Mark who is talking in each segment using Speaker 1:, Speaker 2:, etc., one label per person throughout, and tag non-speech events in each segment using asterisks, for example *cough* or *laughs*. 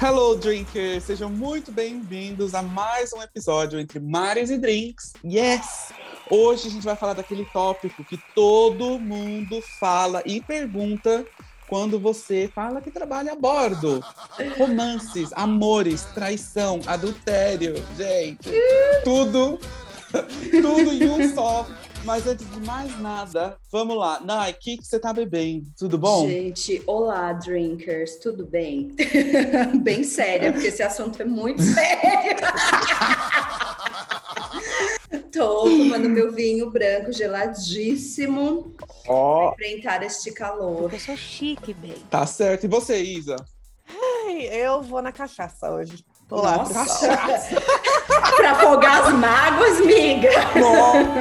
Speaker 1: Hello, Drinkers! Sejam muito bem-vindos a mais um episódio entre Mares e Drinks. Yes! Hoje a gente vai falar daquele tópico que todo mundo fala e pergunta quando você fala que trabalha a bordo. Romances, amores, traição, adultério, gente. Tudo, *laughs* tudo em um só. Mas antes de mais nada, vamos lá. Nai, o que, que você tá bebendo? Tudo bom?
Speaker 2: Gente, olá, drinkers, tudo bem? *laughs* bem séria, porque esse assunto é muito *laughs* sério. Tô tomando meu vinho branco geladíssimo
Speaker 1: Ó,
Speaker 2: para enfrentar este calor.
Speaker 3: Eu sou chique, bem.
Speaker 1: tá certo. E você, Isa?
Speaker 4: Ai, eu vou na cachaça hoje. Tô lá,
Speaker 2: Nossa.
Speaker 4: pessoal. *laughs*
Speaker 2: para afogar as mágoas, miga.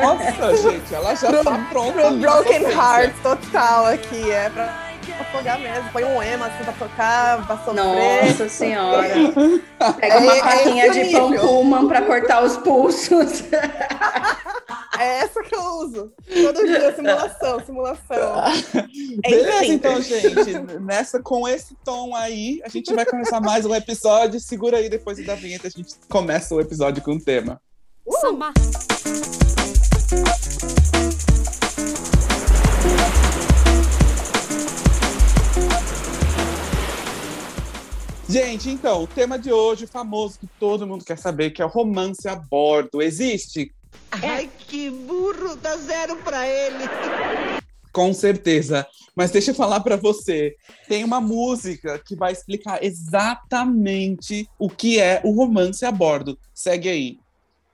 Speaker 1: Nossa, *laughs* gente, ela já tá pronta.
Speaker 4: Pro Broken Heart total aqui, é pra afogar mesmo. Põe um ema assim pra tocar, pra sofrer.
Speaker 2: Nossa senhora. *laughs* Pega uma
Speaker 4: É- é
Speaker 2: faquinha de pão. Pullman para cortar os pulsos.
Speaker 4: É essa que eu uso. Todo dia, simulação, simulação. É
Speaker 1: Beleza, então, gente. Nessa, com esse tom aí, a gente vai começar mais um episódio. Segura aí, depois da vinheta, a gente começa o episódio com o tema.
Speaker 3: Samba.
Speaker 1: Gente, então, o tema de hoje, o famoso que todo mundo quer saber, que é o romance a bordo. Existe?
Speaker 5: Ai, que burro, dá zero pra ele.
Speaker 1: Com certeza. Mas deixa eu falar pra você. Tem uma música que vai explicar exatamente o que é o romance a bordo. Segue aí.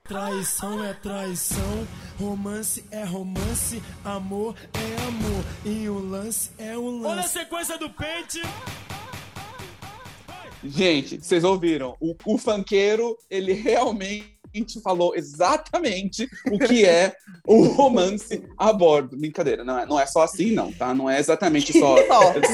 Speaker 6: Traição é traição, romance é romance, amor é amor, e o lance é o lance. Olha a sequência do pente!
Speaker 1: Gente, vocês ouviram? O, o funkeiro, ele realmente falou exatamente o que é o romance a bordo. Brincadeira, não é, não é só assim, não, tá? Não é exatamente só. *laughs*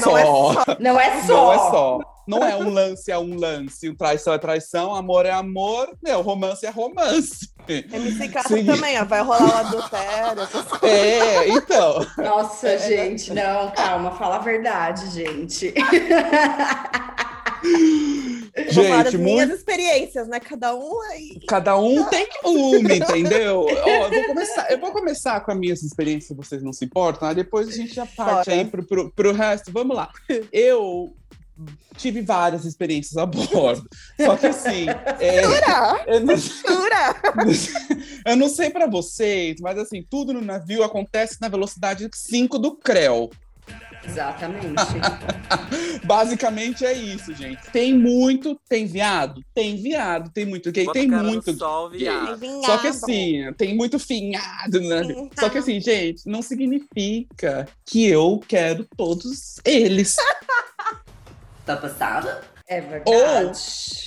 Speaker 4: Só, não é só.
Speaker 2: Não é só.
Speaker 1: Não é só. Não é um lance, é um lance. Traição é traição, amor é amor. Meu, romance é romance.
Speaker 4: MC Catra
Speaker 1: Sim.
Speaker 4: também, ó. Vai rolar o adultério. essas *laughs* coisas.
Speaker 1: É, então.
Speaker 2: Nossa, gente, não, calma, fala a verdade, gente. *laughs*
Speaker 1: Gente,
Speaker 4: minhas
Speaker 1: muito.
Speaker 4: experiências, né? Cada um.
Speaker 1: Cada um tem uma, entendeu? Ó, eu, vou começar, eu vou começar com as minhas experiências, se vocês não se importam. aí Depois a gente já parte
Speaker 4: Bora.
Speaker 1: aí pro, pro, pro resto. Vamos lá. Eu tive várias experiências a bordo. Só que assim. é,
Speaker 4: Jura?
Speaker 1: eu, não,
Speaker 4: Jura?
Speaker 1: eu não sei pra vocês, mas assim, tudo no navio acontece na velocidade 5 do Creu.
Speaker 2: Exatamente. *laughs*
Speaker 1: Basicamente é isso, gente. Tem muito, tem viado? Tem viado, tem muito gay, tem muito gay. Só que assim, tem muito finhado, né? Só que assim, gente, não significa que eu quero todos eles. *laughs*
Speaker 2: tá passada? É
Speaker 1: Ou
Speaker 2: verdade.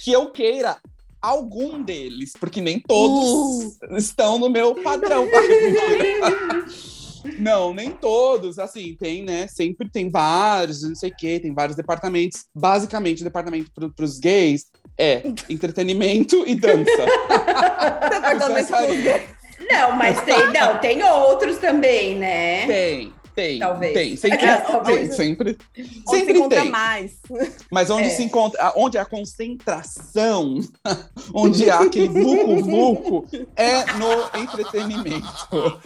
Speaker 1: que eu queira algum deles, porque nem todos estão no meu padrão. *laughs* Não, nem todos. Assim, tem, né? Sempre tem vários, não sei o quê, tem vários departamentos. Basicamente, o departamento para os gays é entretenimento e dança. *laughs*
Speaker 4: Departamento
Speaker 1: Isso é.
Speaker 2: Não, mas tem, não, tem outros também, né?
Speaker 1: Tem, tem,
Speaker 2: Talvez.
Speaker 1: tem. Sempre, *laughs*
Speaker 2: É, talvez.
Speaker 1: tem, sempre,
Speaker 4: Onde se
Speaker 1: sempre
Speaker 4: encontra
Speaker 1: tem.
Speaker 4: mais.
Speaker 1: Mas onde
Speaker 2: É.
Speaker 1: se encontra, onde a concentração, *laughs* onde há aquele vucu-vucu, é no entretenimento.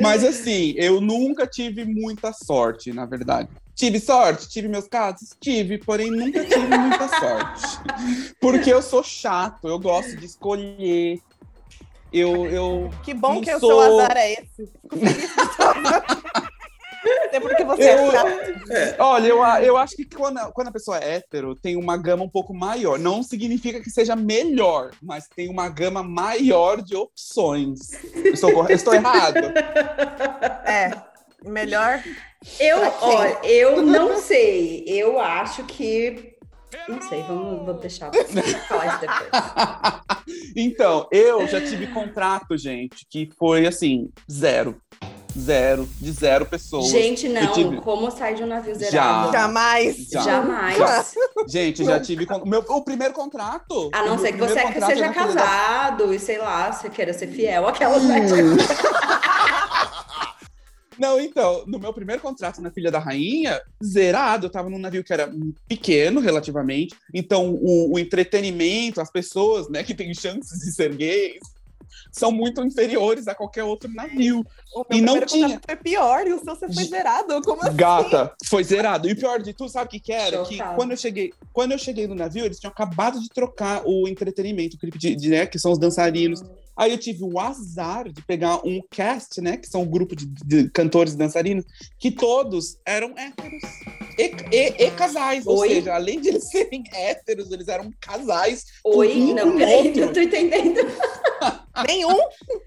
Speaker 1: Mas assim, eu nunca tive muita sorte, na verdade. Tive sorte? Tive meus casos? Tive, porém nunca tive muita sorte. Porque eu sou chato, eu gosto de escolher. Eu, eu
Speaker 4: Que bom que o
Speaker 1: sou-
Speaker 4: seu azar é esse. É porque você é
Speaker 1: Eu-
Speaker 4: chato.
Speaker 1: Olha, eu, eu acho que quando a, quando a pessoa é hétero, tem uma gama um pouco maior. Não significa que seja melhor, mas tem uma gama maior de opções. Estou, estou errado?
Speaker 4: É. Melhor.
Speaker 2: Eu, olha, eu não sei. Eu acho que. Não sei, vamos, vou deixar você falar isso depois. *laughs*
Speaker 1: Então, eu já tive contrato, gente, que foi assim, zero. Zero, de zero pessoas.
Speaker 2: Gente, não,
Speaker 1: tive-
Speaker 2: como sai de um navio
Speaker 1: Já.
Speaker 2: zerado?
Speaker 4: Jamais.
Speaker 1: Já.
Speaker 2: Jamais.
Speaker 1: Gente, já tive. con- Meu, o primeiro contrato.
Speaker 2: A não ser que você
Speaker 1: primeiro contrato
Speaker 2: seja
Speaker 1: na Filha da-
Speaker 2: casado e sei lá, você queira ser fiel àquelas *laughs*
Speaker 1: Não, então, no meu primeiro contrato na Filha da Rainha, zerado, eu tava num navio que era pequeno relativamente, então o, o entretenimento, as pessoas, né, que têm chances de ser gays, são muito inferiores a qualquer outro navio.
Speaker 4: O
Speaker 1: E não tinha.
Speaker 4: Foi pior e o seu você foi zerado. Como assim?
Speaker 1: Gata, foi zerado. E o pior de tudo, sabe o que, que era? Que quando eu cheguei, quando eu cheguei no navio, eles tinham acabado de trocar o entretenimento, o clipe de, de, né, que são os dançarinos. Aí eu tive o azar de pegar um cast, né, que são um grupo de, de cantores e dançarinos, que todos eram héteros e, e- e casais. Ou
Speaker 2: Oi?
Speaker 1: seja, além de eles serem *laughs* héteros, eles eram casais.
Speaker 2: Oi?
Speaker 1: Um
Speaker 2: Não, peraí, não *laughs* tô entendendo. *laughs*
Speaker 4: Nenhum.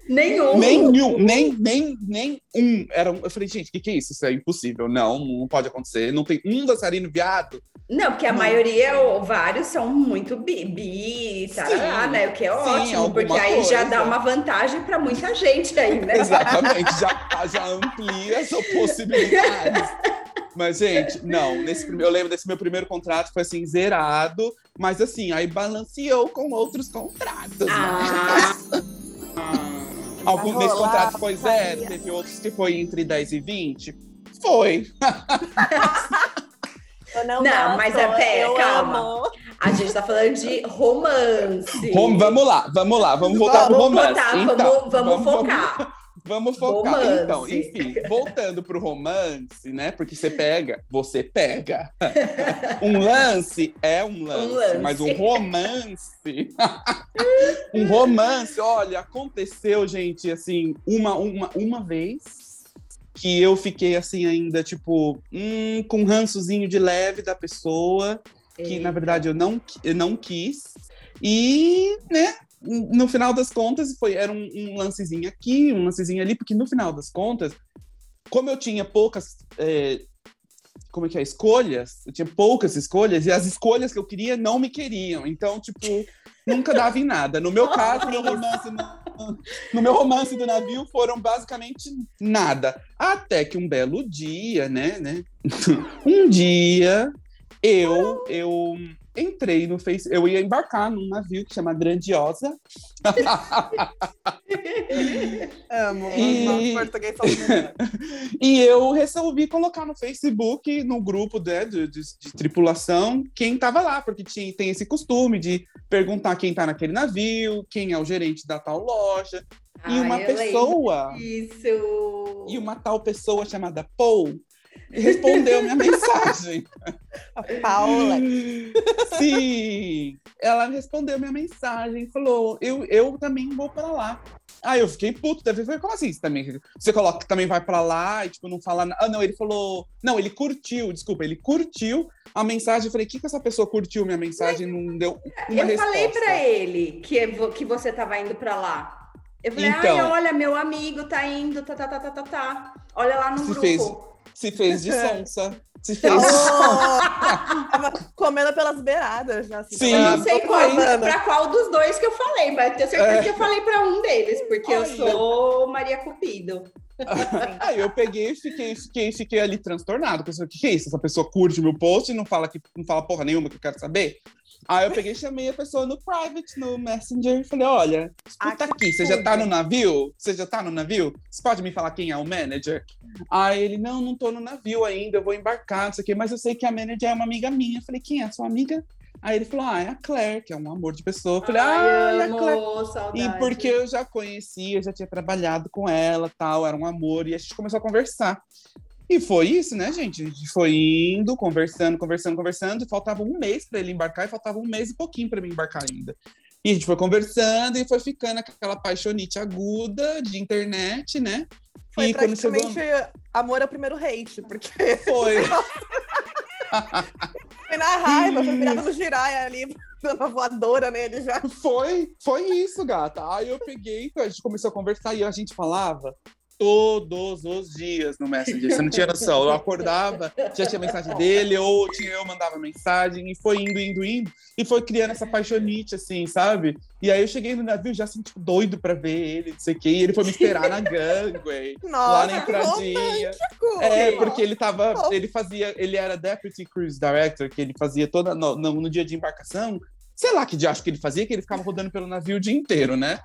Speaker 2: Nenhum.
Speaker 1: Nenhum, nem, nem, nem um. Era. Eu falei, gente, o que, que é isso? Isso é impossível. Não, não pode acontecer. Não tem um dançarino viado.
Speaker 2: Não, porque a
Speaker 1: Não.
Speaker 2: maioria, ou vários, são muito bi, bi tarará,
Speaker 1: Sim,
Speaker 2: né? O que é
Speaker 1: sim,
Speaker 2: ótimo, porque aí já
Speaker 1: coisa.
Speaker 2: dá uma vantagem para muita gente aí, né?
Speaker 1: Exatamente, já, *laughs* já amplia as possibilidades. Mas, gente, não, nesse eu lembro desse meu primeiro contrato, foi assim, zerado, mas assim, aí balanceou com outros contratos. né?
Speaker 2: Ah,
Speaker 1: Algum *laughs* nesse
Speaker 4: rolar,
Speaker 1: contrato foi zero,
Speaker 4: família.
Speaker 1: teve outros que foi entre 10 e 20. Foi. *laughs*
Speaker 4: Eu não,
Speaker 2: Não, mas é,
Speaker 4: eu
Speaker 2: calma.
Speaker 4: amo.
Speaker 2: a gente tá falando de romance.
Speaker 1: Rom- vamos lá, vamos lá, vamos voltar pro
Speaker 2: Vamos
Speaker 1: romance.
Speaker 2: botar,
Speaker 1: então,
Speaker 2: vamos, vamos focar.
Speaker 1: Vamos focar.
Speaker 2: Romance.
Speaker 1: Então, enfim, voltando pro romance, né? Porque você pega, você pega. *laughs* Um lance é um lance,
Speaker 2: lance.
Speaker 1: mas um romance. *laughs* um romance, olha, aconteceu, gente, assim, uma, uma, uma vez que eu fiquei assim ainda, tipo, hum, com um rançozinho de leve da pessoa que na verdade eu não, eu não quis. E, né, no final das contas, foi, era um, um lancezinho aqui, um lancezinho ali, porque no final das contas, como eu tinha poucas. é, como é que é? Escolhas, eu tinha poucas escolhas, e as escolhas que eu queria não me queriam. Então, tipo, nunca dava em nada. No meu caso, meu romance no, no meu romance do navio foram basicamente nada. Até que um belo dia, né, né? *laughs* um dia eu eu entrei no Face, eu ia embarcar num navio que chama Grandiosa. *laughs*
Speaker 4: Amo.
Speaker 1: E-
Speaker 4: português. *laughs*
Speaker 1: E eu resolvi colocar no Facebook, no grupo né, de, de- de tripulação, quem estava lá, porque tinha, tem esse costume de perguntar quem está naquele navio, quem é o gerente da tal loja. e uma pessoa,
Speaker 2: Isso.
Speaker 1: e uma tal pessoa chamada Paul, respondeu minha *laughs* mensagem.
Speaker 4: A Paula.
Speaker 1: Sim, ela respondeu minha mensagem, falou: eu, eu também vou para lá. Aí eu fiquei puto, deve foi como assim? Você também você coloca que também vai para lá e tipo não fala nada. Ah, não, ele falou, não, ele curtiu, desculpa, ele curtiu a mensagem. Eu falei: "Que que essa pessoa curtiu minha mensagem?" Não deu uma
Speaker 2: eu
Speaker 1: resposta.
Speaker 2: falei pra ele que, que você tava indo pra lá. Eu falei,
Speaker 1: Então.
Speaker 2: ai, olha, meu amigo tá indo, tá, tá, tá, tá, tá, tá. Olha lá no grupo.
Speaker 1: fez. Se fez de *laughs* sonsa. Se fez.
Speaker 4: Oh, tava comendo pelas beiradas. já, Assim,
Speaker 1: Sim.
Speaker 2: Eu não sei qual, pra qual dos dois que eu falei, mas tenho certeza
Speaker 1: É.
Speaker 2: que eu falei pra um deles, porque eu sou Maria Cupido. *laughs*
Speaker 1: Aí eu peguei e fiquei, fiquei, fiquei ali transtornado. Pensei, o que, que é isso? Essa pessoa curte o meu post e não fala, que, não fala porra nenhuma que eu quero saber. Aí eu peguei e chamei a pessoa no private, no Messenger, e falei: olha, escuta
Speaker 4: Ah,
Speaker 1: aqui, você já tá no navio? Você já tá no navio? Você pode me falar quem é o manager? Aí ele, não, não tô no navio ainda, eu vou embarcar, não sei o quê, mas eu sei que a manager é uma amiga minha. Eu falei, quem é a sua amiga? Aí ele falou, ah, é a Claire, que é um amor de pessoa. Eu falei, ah,
Speaker 2: Ai,
Speaker 1: é a Claire.
Speaker 2: saudade.
Speaker 1: E porque eu já conhecia, já tinha trabalhado com ela, tal, era um amor, e a gente começou a conversar. E foi isso, né, gente? A gente foi indo, conversando, conversando, conversando, e faltava um mês para ele embarcar, e faltava um mês e pouquinho para mim embarcar ainda. E a gente foi conversando e foi ficando aquela paixonite aguda de internet, né?
Speaker 4: Foi
Speaker 1: e quando chegou.
Speaker 4: praticamente amor ao primeiro hate, porque
Speaker 1: Foi. *laughs*
Speaker 4: foi na raiva, foi virado no giraia ali, *laughs* dando voadora nele já.
Speaker 1: Foi, foi isso, gata. Aí eu peguei, a gente começou a conversar e a gente falava todos os dias no Messenger. Você não tinha noção. Eu acordava, já tinha mensagem dele, ou tinha, eu mandava mensagem, e foi indo, indo, indo, e foi criando essa paixonite, assim, sabe? E aí eu cheguei no navio já assim, tipo, doido pra ver ele, não sei o quê, e ele foi me esperar na gangway, lá na entradinha. É, porque ele tava, ele fazia, ele era Deputy Cruise Director, que ele fazia toda, no, no- no dia de embarcação, sei lá que diacho que ele fazia, que ele ficava rodando pelo navio o dia inteiro, né?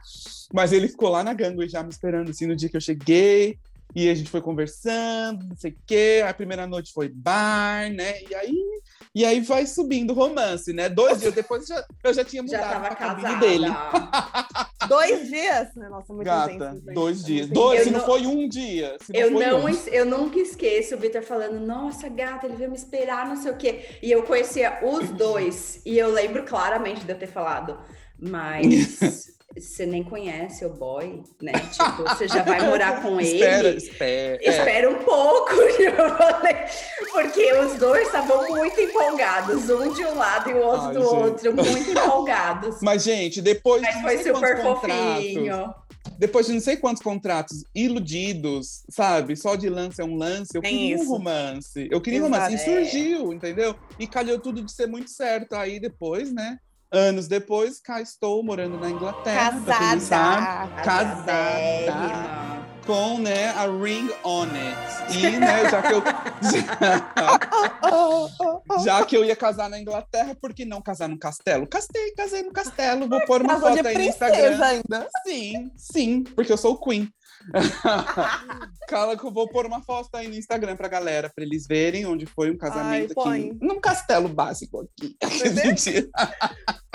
Speaker 1: Mas ele ficou lá na gangway já me esperando, assim, no dia que eu cheguei, e a gente foi conversando, não sei o quê, a primeira noite foi bar, né? E aí, e aí vai subindo o romance, né? Dois dias depois eu já, eu já tinha
Speaker 2: Já
Speaker 1: mudado
Speaker 2: tava
Speaker 1: pra cabine dele. *laughs*
Speaker 4: Dois dias? Nossa, muito
Speaker 1: Gata,
Speaker 4: intenso,
Speaker 1: dois dias. Dois,
Speaker 2: Eu
Speaker 1: se não
Speaker 2: não-
Speaker 1: foi um dia.
Speaker 2: Eu não,
Speaker 1: um.
Speaker 2: eu nunca esqueço o Vitor falando, nossa, gata, ele veio me esperar, não sei o quê. E eu conhecia os dois. E eu lembro claramente de eu ter falado, mas *laughs* você nem conhece o boy, né? Tipo, você já vai morar com *laughs* ele.
Speaker 1: Espera, espera. é.
Speaker 2: Espera um pouco, *laughs* porque os dois estavam muito empolgados, um de um lado e o outro
Speaker 1: Ai,
Speaker 2: do
Speaker 1: gente.
Speaker 2: outro, muito empolgados. *laughs*
Speaker 1: Mas, gente, depois
Speaker 2: Mas foi super fofinho.
Speaker 1: depois de não sei quantos contratos iludidos, sabe? Só de lance é um lance. Eu queria um romance. Eu queria um romance. E
Speaker 2: É.
Speaker 1: surgiu, entendeu? E calhou tudo de ser muito certo. Aí depois, né? Anos depois, cá estou morando na Inglaterra.
Speaker 4: Casada.
Speaker 2: Casadérrima.
Speaker 1: com né, a ring on it. E, né, já que eu. *laughs* Já que eu ia casar na Inglaterra, por que não casar no castelo? Castei, casei no castelo. Vou pôr uma
Speaker 4: Casou
Speaker 1: foto aí no Instagram.
Speaker 4: ainda.
Speaker 1: Sim, sim, porque eu sou Queen. *laughs* Cala que eu vou pôr uma foto aí no Instagram pra galera, pra eles verem onde foi um casamento
Speaker 4: põe.
Speaker 1: aqui. Num castelo básico aqui.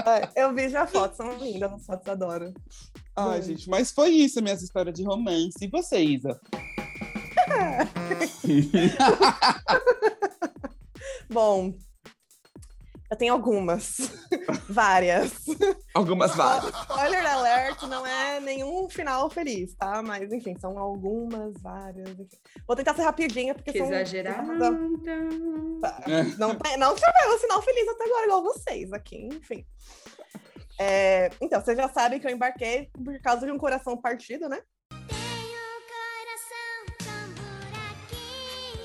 Speaker 4: Ai, *laughs* Eu vi já fotos, são lindas as fotos, adoro.
Speaker 1: Ai,
Speaker 4: Hum.
Speaker 1: gente, mas foi isso, minhas histórias de romance. E você, Isa? *laughs*
Speaker 4: Bom, eu tenho algumas. *laughs* Várias.
Speaker 1: Algumas várias.
Speaker 4: Spoiler alert, não é nenhum final feliz, tá? Mas, enfim, são algumas, várias. enfim. Vou tentar ser rapidinha, porque
Speaker 2: Que
Speaker 4: são...
Speaker 2: exagerar.
Speaker 4: Tá. Não, tem- não tivemos sinal feliz até agora, igual vocês aqui, enfim. É, então, vocês já sabem que eu embarquei por causa de um coração partido, né?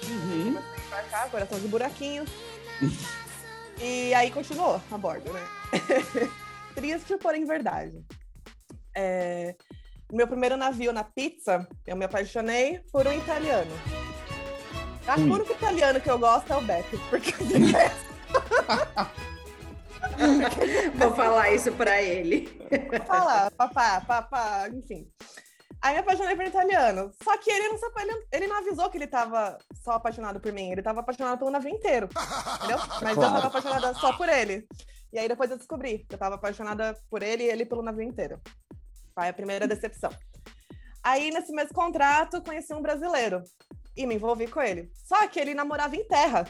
Speaker 1: Uhum.
Speaker 4: Embarcar, coração de buraquinho. *laughs* e aí continuou a bordo, né? *laughs* Triste, porém verdade. É, meu primeiro navio na pizza, eu me apaixonei por um italiano. Acho que o único italiano que eu gosto é o Beppe, porque de resto, *laughs*
Speaker 2: Vou falar isso pra ele.
Speaker 4: falar, papá, papá, enfim. Aí me apaixonei por italiano. Só que ele não, se ele, ele não avisou que ele tava só apaixonado por mim. Ele tava apaixonado pelo navio inteiro. Entendeu? Mas eu
Speaker 1: Claro.
Speaker 4: tava apaixonada só por ele. E aí depois eu descobri que eu tava apaixonada por ele e ele pelo navio inteiro. Foi a primeira decepção. Aí, nesse mesmo contrato, conheci um brasileiro. E me envolvi com ele. Só que ele namorava em terra.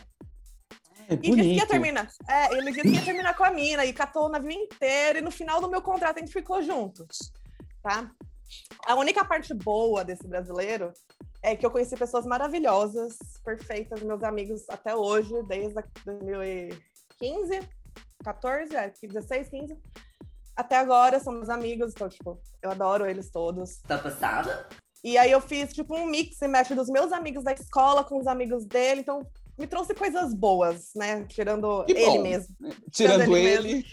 Speaker 1: É
Speaker 4: E disse que ia terminar. É, ele disse que ia terminar com a mina e catou o navio inteiro. E no final do meu contrato a gente ficou juntos. Tá? A única parte boa desse brasileiro é que eu conheci pessoas maravilhosas, perfeitas, meus amigos até hoje, desde a 2015, 14, é, 16, 15. Até agora são meus amigos, então, tipo, eu adoro eles todos.
Speaker 2: Tá passada?
Speaker 4: E aí eu fiz, tipo, um mix e match dos meus amigos da escola com os amigos dele, então me trouxe coisas boas, né? Tirando
Speaker 1: Que
Speaker 4: ele
Speaker 1: bom.
Speaker 4: mesmo.
Speaker 1: Tirando
Speaker 4: ele
Speaker 1: ele.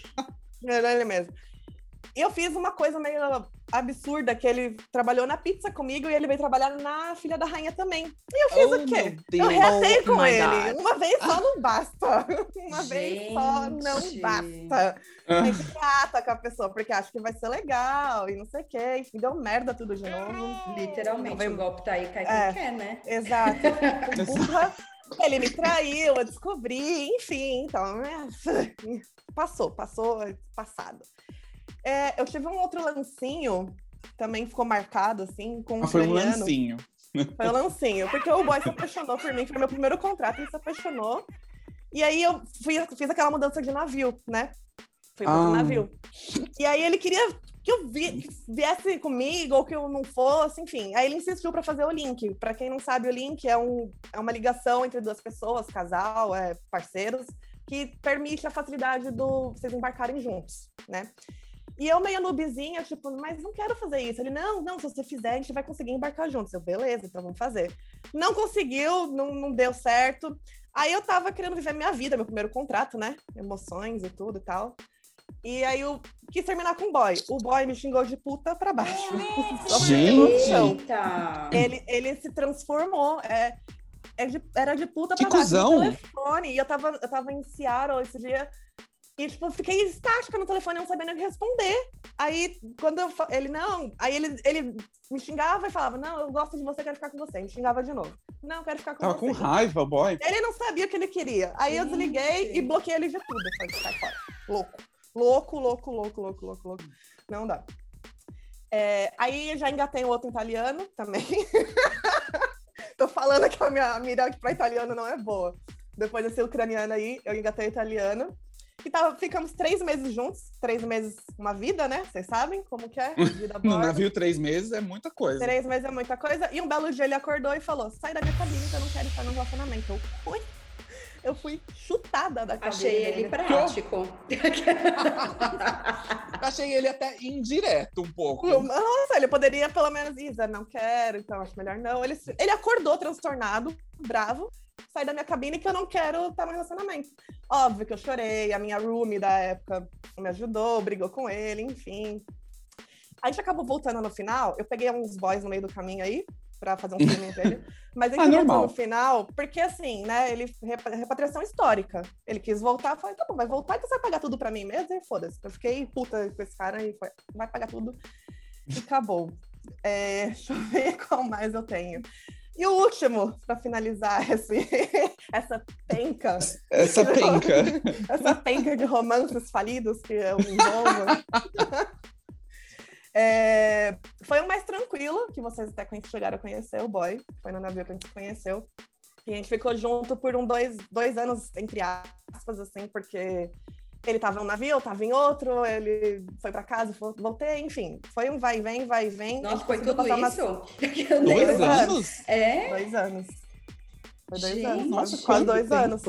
Speaker 4: Tirando ele mesmo. E eu fiz uma coisa meio absurda, que ele trabalhou na pizza comigo e ele veio trabalhar na Filha da Rainha também. E eu fiz
Speaker 1: Oh,
Speaker 4: o quê? Eu reatei
Speaker 3: Oh
Speaker 4: com
Speaker 3: my
Speaker 4: ele.
Speaker 3: God.
Speaker 4: Uma vez só não basta. *laughs* Uma vez só não
Speaker 2: Gente.
Speaker 4: basta.
Speaker 1: Ah.
Speaker 4: Tem que trata com a pessoa, porque acha que vai ser legal e não sei o quê. Enfim, deu merda tudo de novo.
Speaker 2: Literalmente,
Speaker 4: Não, vem-
Speaker 2: o golpe tá aí, cai quem
Speaker 4: É.
Speaker 2: quer, né?
Speaker 4: Exato. *laughs* Burra. Ele me traiu, eu descobri, enfim, então. é, *laughs* Passou, passou, é passado. É, eu tive um outro lancinho, também ficou marcado, assim, com um
Speaker 1: Ah, foi um lancinho.
Speaker 4: Foi um lancinho, porque o boy se apaixonou por mim, foi meu primeiro contrato, ele se apaixonou. E aí eu fui- fiz aquela mudança de navio, né? Fui pro
Speaker 1: Ah.
Speaker 4: navio. E aí ele queria que eu vi- que viesse comigo ou que eu não fosse, enfim. Aí ele insistiu para fazer o link. Para quem não sabe, o link é, um, é uma ligação entre duas pessoas, casal, é, parceiros, que permite a facilidade do vocês embarcarem juntos, né? E eu meio noobzinha, tipo, mas não quero fazer isso. Ele, não, não, se você fizer, a gente vai conseguir embarcar juntos. Eu, beleza, então vamos fazer. Não conseguiu, não, não deu certo. Aí eu tava querendo viver minha vida, meu primeiro contrato, né? Emoções e tudo e tal. E aí eu quis terminar com o boy. O boy me xingou de puta pra baixo.
Speaker 1: Gente! *laughs*
Speaker 4: Ele, ele se transformou. É, é de- era de puta
Speaker 1: Que
Speaker 4: pra baixo no telefone. E eu tava, eu tava em Seattle esse dia. E, tipo, eu fiquei estática no telefone, não sabendo o que responder. Aí, quando eu, ele, não, aí ele, ele me xingava e falava, não, eu gosto de você, quero ficar com você. Me xingava de novo. Não, quero ficar com
Speaker 1: Tava
Speaker 4: você.
Speaker 1: com raiva, boy.
Speaker 4: Ele não sabia o que ele queria. Aí eu desliguei e bloqueei ele de tudo. Falei, sai fora. Louco. Louco, louco, louco, louco, louco, louco. Não dá. É, aí já engatei o outro italiano também. *laughs* Tô falando que a minha mira para italiano não é boa. Depois desse ucraniano aí, eu engatei o italiano. E tava, ficamos três meses juntos. Três meses, uma vida, né? Vocês sabem como que é? *laughs*
Speaker 1: No navio três meses é muita coisa.
Speaker 4: Três meses é muita coisa. E um belo dia ele acordou e falou: sai da minha cabine que eu não quero estar no relacionamento. Eu fui. Eu fui chutada da cabine.
Speaker 2: Achei ele prático.
Speaker 1: Achei ele até indireto um pouco.
Speaker 4: Nossa, ele poderia pelo menos Isa, não quero, então acho melhor não. Ele, ele acordou transtornado, bravo, sai da minha cabine que eu não quero estar no relacionamento. Óbvio que eu chorei, a minha roomie da época me ajudou, brigou com ele, enfim. A gente acabou voltando no final, eu peguei uns boys no meio do caminho aí, pra fazer um filme dele. *laughs* Mas a
Speaker 1: Ah,
Speaker 4: voltou no final, porque assim, né, ele, repa- repatriação histórica. Ele quis voltar, falei, tá bom, vai voltar, então você vai pagar tudo pra mim mesmo? E foda-se. Eu fiquei puta com esse cara e foi, vai pagar tudo. E acabou. É, *laughs* deixa eu ver qual mais eu tenho. E o último, pra finalizar *laughs* esse, essa penca,
Speaker 1: Essa penca. *laughs*
Speaker 4: essa penca de romances falidos que eu envolvo. *laughs* É, foi o mais tranquilo, que vocês até chegaram a conhecer, o boy. Foi no navio que a gente se conheceu. E a gente ficou junto por um dois, dois anos, entre aspas, assim, porque ele tava em um navio, eu tava em outro, ele foi pra casa, vo- voltei, enfim. Foi um vai e vem, vai e vem.
Speaker 2: Nossa, foi tudo
Speaker 4: passar umas-
Speaker 2: isso?
Speaker 1: Dois
Speaker 4: Dois
Speaker 1: anos?
Speaker 2: É?
Speaker 4: Dois anos. Foi dois
Speaker 2: Gente,
Speaker 4: anos.
Speaker 1: nossa,
Speaker 4: Quase, dois
Speaker 1: tempo.
Speaker 4: anos.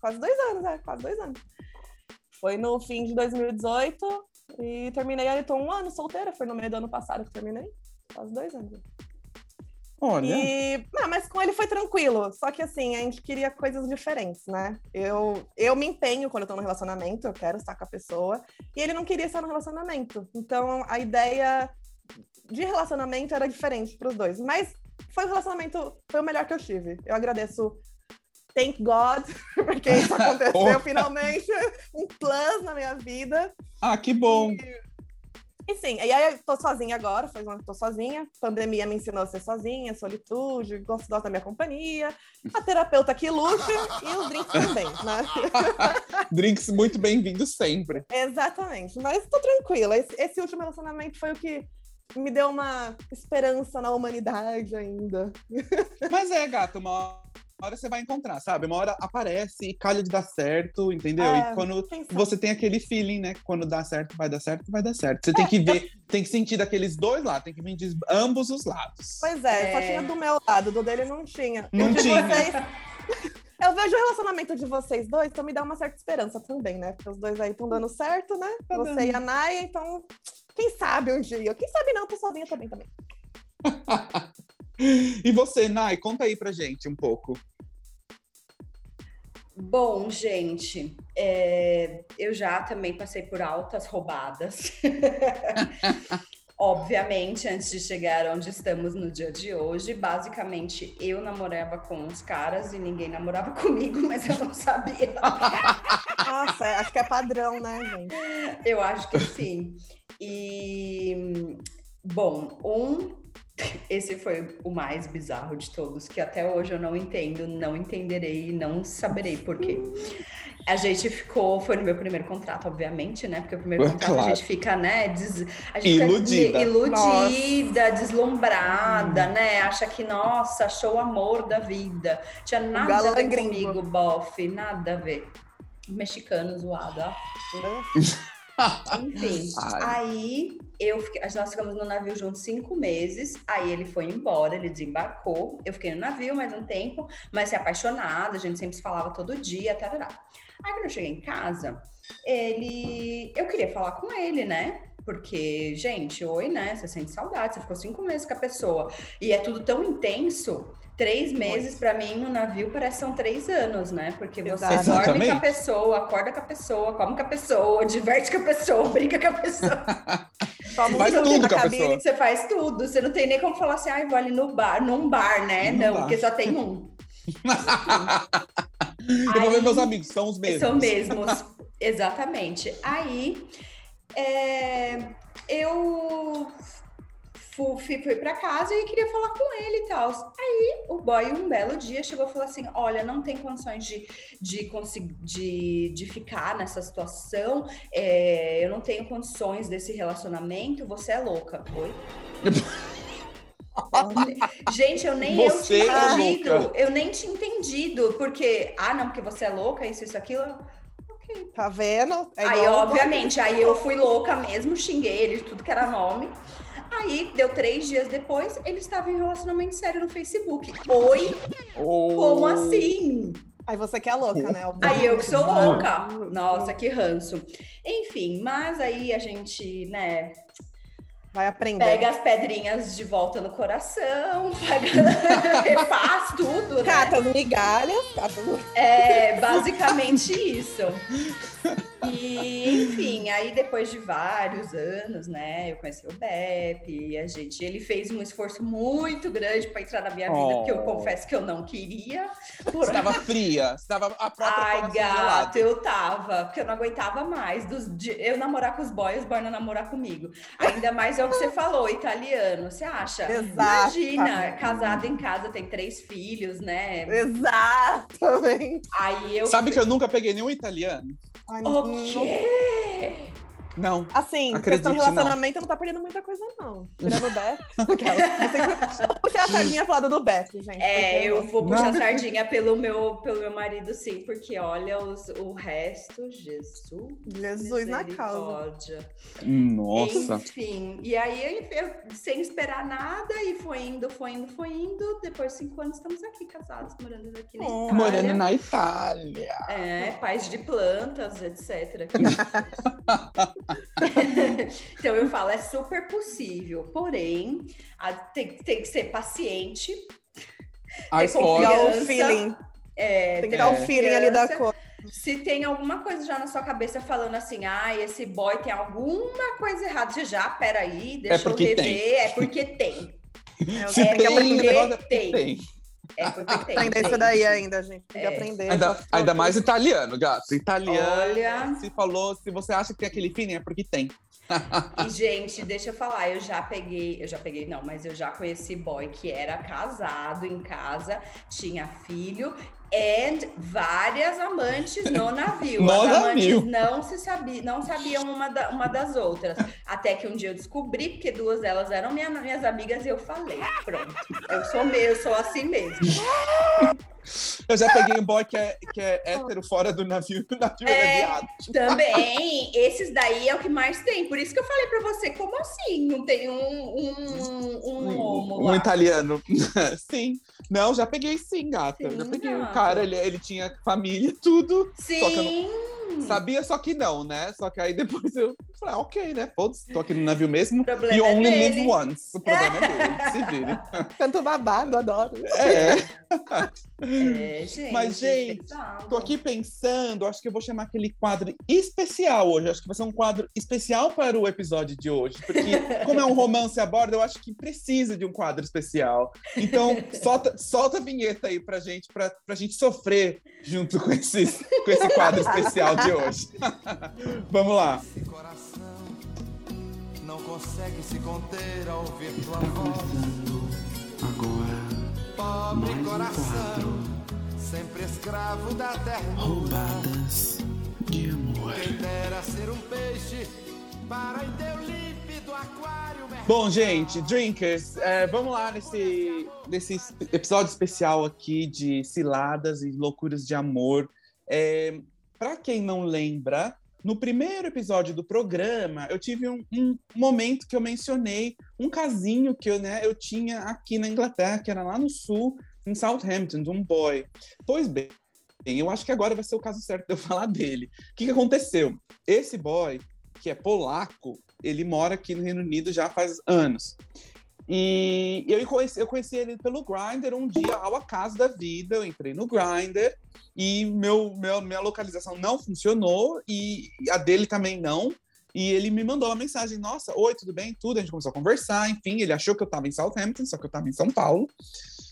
Speaker 4: Quase dois anos, é, quase dois anos. Foi no fim de 2018 e terminei aí, tô um ano solteira, foi no meio do ano passado que terminei. Quase dois anos.
Speaker 1: Olha.
Speaker 4: E, não, mas com ele foi tranquilo. Só que assim, a gente queria coisas diferentes, né? Eu, eu me empenho quando eu tô no relacionamento, eu quero estar com a pessoa. E ele não queria estar no relacionamento. Então a ideia de relacionamento era diferente pros dois. Mas foi um relacionamento, foi o melhor que eu tive. Eu agradeço. Thank God, *laughs* porque isso *laughs* aconteceu finalmente. Um plus na minha vida.
Speaker 1: Ah, que bom.
Speaker 4: E sim, e aí eu tô sozinha agora, faz um ano que tô sozinha. Pandemia me ensinou a ser sozinha, solitude, gosto da minha companhia. A terapeuta que luxa e os drinks também, né? *laughs*
Speaker 1: Drinks muito bem-vindos sempre.
Speaker 4: Exatamente, mas tô tranquila. Esse, esse último relacionamento foi o que me deu uma esperança na humanidade ainda.
Speaker 1: Mas é, gata, uma hora você vai encontrar, sabe? Uma hora aparece e calha de dar certo, entendeu?
Speaker 4: É,
Speaker 1: e quando
Speaker 4: quem sabe?
Speaker 1: você tem aquele feeling, né? que Quando dá certo, vai dar certo, vai dar certo. Você tem que ver, tem que sentir daqueles dois lados, tem que vir de ambos os lados.
Speaker 4: Pois é, só
Speaker 2: É.
Speaker 4: tinha do meu lado, do dele não tinha.
Speaker 1: Não tinha.
Speaker 4: vocês. Eu vejo o relacionamento de vocês dois, então me dá uma certa esperança também, né? Porque os dois aí estão dando certo, né?
Speaker 1: Tá
Speaker 4: Você e a Naya, então, quem sabe um dia? Quem sabe não, tô sozinha também também. *laughs*
Speaker 1: e você, Nai, conta aí pra gente um pouco.
Speaker 2: Bom, gente, é, eu já também passei por altas roubadas. *laughs* Obviamente, antes de chegar onde estamos no dia de hoje, basicamente eu namorava com os caras e ninguém namorava *laughs* comigo, mas eu não sabia.
Speaker 4: Nossa, acho que é padrão, né, gente?
Speaker 2: Eu acho que sim. E, bom, um, esse foi o mais bizarro de todos, que até hoje eu não entendo, não entenderei e não saberei por quê. A gente ficou, foi no meu primeiro contrato, obviamente, né? Porque o primeiro
Speaker 1: É,
Speaker 2: contrato a
Speaker 1: claro.
Speaker 2: gente fica, né? des- a gente
Speaker 1: Iludida.
Speaker 2: fica iludida, deslumbrada, né? Acha que, nossa, achou o amor da vida. Tinha nada a
Speaker 4: galã
Speaker 2: ver
Speaker 4: gringo.
Speaker 2: comigo, bofe, nada a ver. Mexicano zoado, ó. *laughs* Enfim, *laughs*
Speaker 1: Ai.
Speaker 2: aí eu fiquei, nós ficamos no navio juntos cinco meses. Aí ele foi embora, ele desembarcou. Eu fiquei no navio mais um tempo, mas se apaixonada, a gente sempre se falava todo dia, tarará. Aí quando eu cheguei em casa, ele. Eu queria falar com ele, né? Porque, gente, oi, né? Você sente saudade, você ficou cinco meses com a pessoa. E é tudo tão intenso. Três meses, pra mim, no navio parece que são três anos, né? Porque você
Speaker 4: Exato.
Speaker 2: dorme com a
Speaker 1: Exatamente.
Speaker 2: pessoa, acorda com a pessoa, come com a pessoa, diverte com a pessoa, *laughs* brinca com a pessoa.
Speaker 4: Toma *laughs*
Speaker 1: Faz
Speaker 4: um
Speaker 1: tudo com a
Speaker 4: cabine.
Speaker 1: pessoa.
Speaker 2: Você faz tudo. Você não tem nem como falar assim, ai, vou ali no bar, num bar, né?
Speaker 1: Não
Speaker 2: Não,
Speaker 1: dá.
Speaker 2: porque só tem um. *laughs*
Speaker 1: Eu vou ver meus amigos, são os mesmos.
Speaker 2: São mesmos, exatamente. Aí é, eu fu- fui, fui para casa e queria falar com ele e tal. Aí o boy, um belo dia, chegou e falou assim: Olha, não tem condições de, de, conseguir, de, de ficar nessa situação, é, eu não tenho condições desse relacionamento, você é louca. Oi? *laughs* Gente, eu nem
Speaker 1: Você
Speaker 2: eu tinha
Speaker 1: é
Speaker 2: entendido.
Speaker 1: louca.
Speaker 2: Eu nem tinha entendido, porque, ah, não, porque você é louca, isso, isso, aquilo.
Speaker 4: Tá vendo? É
Speaker 2: aí, obviamente, aí eu fui louca mesmo, xinguei ele de tudo que era nome. Aí, deu três dias depois, ele estava em relacionamento sério no Facebook. Oi?
Speaker 1: Oh.
Speaker 2: Como assim?
Speaker 4: Aí você que é louca, né?
Speaker 2: Aí eu que sou louca. Nossa, que ranço. Enfim, mas aí a gente, né,
Speaker 4: Vai aprender.
Speaker 2: pega as pedrinhas de volta no coração, *laughs* pega, refaz tudo, né?
Speaker 4: Cata as migalhas, cata as-
Speaker 2: É basicamente isso. E, enfim, aí depois de vários anos, né, eu conheci o Bep, e a gente, ele fez um esforço muito grande para entrar na minha vida, porque eu
Speaker 1: Oh.
Speaker 2: confesso que eu não queria. Por...
Speaker 1: Você estava fria, você estava a própria
Speaker 2: Ai, gato, eu tava, porque eu não aguentava mais dos, de, eu namorar com os boys, os boys não namorar comigo. Ainda mais é o que você falou, italiano, você acha?
Speaker 4: Exato.
Speaker 2: Imagina, casado em casa, tem três filhos, né?
Speaker 4: Exatamente.
Speaker 2: Aí eu.
Speaker 1: Sabe que eu nunca peguei nenhum italiano?
Speaker 4: Ai,
Speaker 2: O quê?
Speaker 1: Não.
Speaker 4: Assim,
Speaker 1: Acredite,
Speaker 4: questão de relacionamento não tá perdendo muita coisa, não. Tirando o Beth. Aquela. Vou puxar a sardinha pro lado do Beth, gente.
Speaker 2: É,
Speaker 4: porque-
Speaker 2: eu vou puxar
Speaker 1: Não.
Speaker 2: sardinha pelo meu, pelo meu marido, sim, porque olha os, o resto, Jesus.
Speaker 4: Jesus na causa.
Speaker 1: Nossa.
Speaker 2: Enfim, e aí eu, eu, sem esperar nada, e foi indo, foi indo, foi indo. Depois de cinco anos estamos aqui casados, morando aqui na
Speaker 4: Oh.
Speaker 2: Itália.
Speaker 1: Morando na Itália.
Speaker 2: É, pais de plantas, etc. *laughs* *laughs* então eu falo, é super possível, porém, a- tem, tem que ser paciente.
Speaker 1: A.
Speaker 4: Dá
Speaker 2: confiança.
Speaker 4: o feeling.
Speaker 2: é,
Speaker 4: Tem que
Speaker 2: ter
Speaker 4: dar o feeling ali da coisa.
Speaker 2: Se tem alguma coisa já na sua cabeça falando assim, ah, esse boy tem alguma coisa errada, você já, peraí, deixa eu
Speaker 1: porque
Speaker 2: rever,
Speaker 1: tem.
Speaker 2: é porque tem. *laughs*
Speaker 1: Se
Speaker 2: É
Speaker 1: tem, é porque
Speaker 2: tem.
Speaker 1: tem.
Speaker 2: É *laughs* tem.
Speaker 4: Aprender isso daí ainda, gente. Tem que
Speaker 2: É.
Speaker 4: aprender.
Speaker 1: Ainda, ainda mais italiano, gato. Italiano.
Speaker 2: Olha.
Speaker 1: Se falou, se você acha que tem aquele feeling, é porque tem.
Speaker 2: E, *laughs* gente, deixa eu falar, eu já peguei, eu já peguei, não, mas eu já conheci boy que era casado em casa, tinha filho e várias amantes no *laughs* navio.
Speaker 1: No
Speaker 2: As
Speaker 1: navio.
Speaker 2: amantes não se sabiam, não sabiam uma, da- uma das outras. Até que um dia eu descobri, porque duas delas eram minha- minhas amigas, e eu falei, pronto, eu sou meu, eu sou assim mesmo.
Speaker 1: Eu já peguei um boy que é, que é hétero fora do navio, o navio é,
Speaker 2: É.
Speaker 1: viado.
Speaker 2: Também, esses daí é o que mais tem. Por isso que eu falei pra você, como assim? Não tem um, um, um
Speaker 1: Um,
Speaker 2: lá?
Speaker 1: italiano. *laughs* sim. Não, já peguei sim, gata. já
Speaker 2: Sim,
Speaker 1: peguei. O
Speaker 2: gata.
Speaker 1: Cara, ele, ele tinha família, tudo. Só que eu não-
Speaker 2: Sim.
Speaker 1: Sabia, só que não, né? Só que aí depois eu falei, ah, ok, né? Foda-se, tô aqui no navio mesmo.
Speaker 2: O problema
Speaker 1: You
Speaker 2: é
Speaker 1: only
Speaker 2: dele.
Speaker 1: live once. O problema é dele, se vire. *laughs*
Speaker 4: Tanto babado, adoro.
Speaker 1: É, *laughs*
Speaker 2: É, gente.
Speaker 1: Mas, gente, tô aqui pensando, acho que eu vou chamar aquele quadro especial hoje. Acho que vai ser um quadro especial para o episódio de hoje. Porque, como é um romance a bordo, eu acho que precisa de um quadro especial. Então, solta, solta a vinheta aí pra gente, pra, pra gente sofrer junto com, esses, com esse quadro especial de hoje. *laughs* Vamos lá.
Speaker 6: Esse coração não consegue se conter ao ouvir tua voz.
Speaker 7: Agora,
Speaker 6: Pobre
Speaker 7: mais um
Speaker 6: coração, sempre escravo da ternura.
Speaker 7: roubadas de amor.
Speaker 6: Quem dera ser um peixe para em teu límpido aquário.
Speaker 1: Bom, gente, drinkers, é, vamos lá nesse, nesse es- episódio especial aqui de ciladas e loucuras de amor. É, para quem não lembra, no primeiro episódio do programa, eu tive um, um momento que eu mencionei um casinho que eu, né, eu tinha aqui na Inglaterra, que era lá no sul, em Southampton, de um boy. Pois bem, eu acho que agora vai ser o caso certo de eu *laughs* falar dele. O que, que aconteceu? Esse boy, que é polaco, ele mora aqui no Reino Unido já faz anos. E eu conheci, eu conheci ele pelo Grindr um dia, ao acaso da vida. Eu entrei no Grindr e meu, meu, minha localização não funcionou e a dele também não. E ele me mandou uma mensagem: Nossa, oi, tudo bem? Tudo. A gente começou a conversar. Enfim, ele achou que eu estava em Southampton, só que eu estava em São Paulo.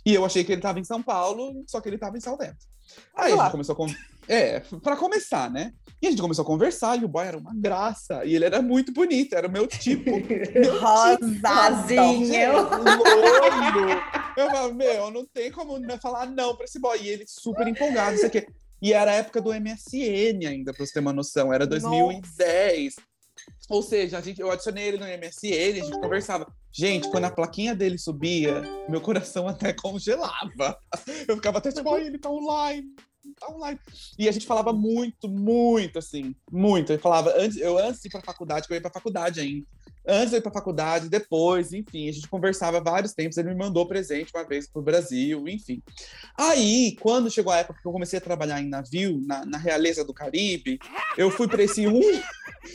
Speaker 1: E eu achei que ele estava em São Paulo, só que ele estava em Southampton. Aí a gente começou a. Con... É, para começar, né? E a gente começou a conversar e o boy era uma graça. E ele era muito bonito, era o meu tipo. *laughs* Meu
Speaker 2: Rosazinho.
Speaker 1: loiro. Eu falava, meu, não tem como não falar não pra esse boy. E ele super empolgado, não sei o quê. E era a época do MSN ainda, pra você ter uma noção. Era 2010. Ou seja, a gente, eu adicionei ele no MSN, a gente conversava. Gente, quando a plaquinha dele subia, meu coração até congelava. Eu ficava até tipo, ai, ele tá online, tá. E a gente falava muito, muito, assim, muito. Eu falava, antes, eu antes de ir pra faculdade, que eu ia pra faculdade ainda. Antes de ir pra faculdade, depois, enfim, a gente conversava vários tempos. Ele me mandou presente uma vez pro Brasil, enfim. Aí, quando chegou a época que eu comecei a trabalhar em navio, na, na realeza do Caribe, eu fui para esse um,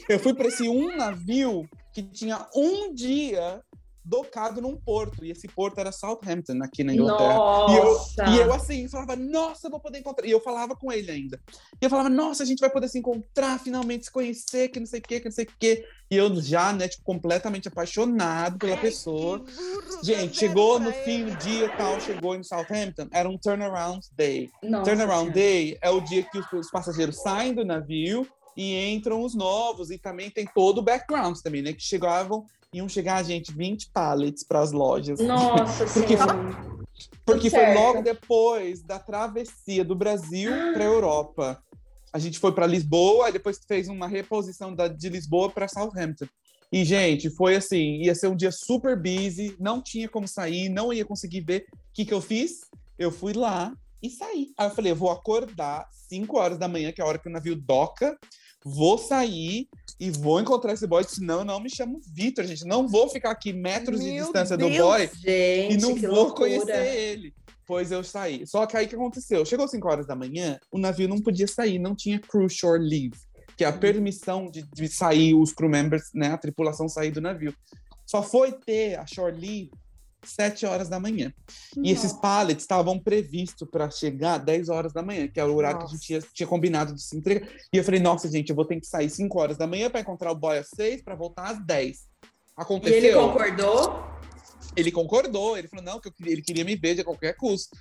Speaker 1: eu fui para esse um navio que tinha um dia docado num porto, e esse porto era Southampton, aqui na Inglaterra.
Speaker 2: Nossa.
Speaker 1: E eu, e eu assim, falava, nossa, eu vou poder encontrar. E eu falava com ele ainda. E eu falava, nossa, a gente vai poder se encontrar, finalmente se conhecer, que não sei o que, que não sei o que. E eu já, né, tipo, completamente apaixonado pela pessoa. Gente, chegou no fim do dia tal, chegou em Southampton, era um turnaround day.
Speaker 2: Nossa
Speaker 1: turnaround day é o dia que os, os passageiros saem do navio e entram os novos, e também tem todo o background também, né? Que chegavam, iam chegar, gente, 20 pallets para as lojas.
Speaker 2: Nossa *laughs*
Speaker 1: Porque
Speaker 2: senhora.
Speaker 1: Porque
Speaker 2: Tudo
Speaker 1: foi logo depois da travessia do Brasil para a Europa. A gente foi para Lisboa, depois fez uma reposição da, de Lisboa para Southampton. E, gente, foi assim: ia ser um dia super busy, não tinha como sair, não ia conseguir ver. O que, que eu fiz? Eu fui lá e saí. Aí eu falei: eu vou acordar 5 horas da manhã, que é a hora que o navio doca, vou sair e vou encontrar esse boy, senão eu não me chamo Vitor, gente. Não vou ficar aqui metros de
Speaker 4: Meu
Speaker 1: distância do
Speaker 4: Deus.
Speaker 1: boy
Speaker 2: Gente,
Speaker 1: e não vou
Speaker 2: loucura.
Speaker 1: conhecer ele. Pois eu saí. Só que aí o que aconteceu? Chegou 5 horas da manhã, o navio não podia sair, não tinha crew shore leave, que é a permissão de, de sair os crew members, né, a tripulação sair do navio. Só foi ter a shore leave 7 horas da manhã. E esses pallets estavam previstos para chegar 10 horas da manhã, que era o horário que a gente tinha, tinha combinado de se entregar. E eu falei, nossa, gente, eu vou ter que sair 5 horas da manhã para encontrar o boy às 6, para voltar às 10.
Speaker 2: E
Speaker 1: Aconteceu.
Speaker 2: ele concordou?
Speaker 1: Ele concordou, ele falou, não, que eu queria- ele queria me ver de qualquer custo.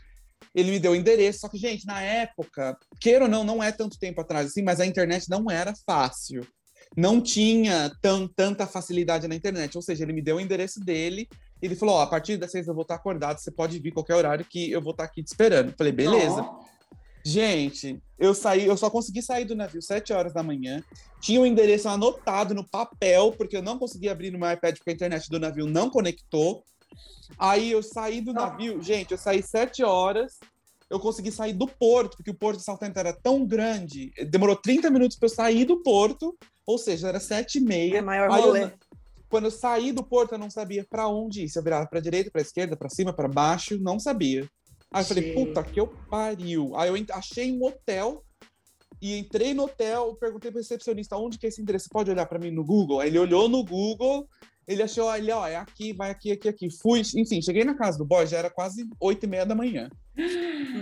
Speaker 1: Ele me deu o endereço, só que, gente, na época, queira ou não, não é tanto tempo atrás assim, mas a internet não era fácil. Não tinha tão, tanta facilidade na internet. Ou seja, ele me deu o endereço dele, ele falou: ó, a partir das seis eu vou estar acordado, você pode vir qualquer horário que eu vou estar aqui te esperando. Eu falei, beleza. Gente, eu saí, eu só consegui sair do navio 7 horas da manhã. Tinha o endereço anotado no papel, porque eu não consegui abrir no meu iPad porque a internet do navio não conectou. Aí eu saí do navio, gente, eu saí 7 horas. Eu consegui sair do porto, porque o porto de Southampton era tão grande, demorou 30 minutos para eu sair do porto, ou seja, era 7 e meia.
Speaker 4: É maior
Speaker 1: Aí eu
Speaker 4: rolê.
Speaker 1: não- quando eu saí do porto, eu não sabia para onde ir. Se eu virava para direita, para esquerda, para cima, para baixo, não sabia. Aí eu falei, puta que eu pariu. Aí eu achei um hotel e entrei no hotel, perguntei pro recepcionista onde que é esse endereço. Você pode olhar para mim no Google? Aí ele olhou no Google, ele achou, ele, ó, é aqui, vai aqui, aqui, aqui. Fui, enfim, cheguei na casa do boy, já era quase oito e meia da manhã.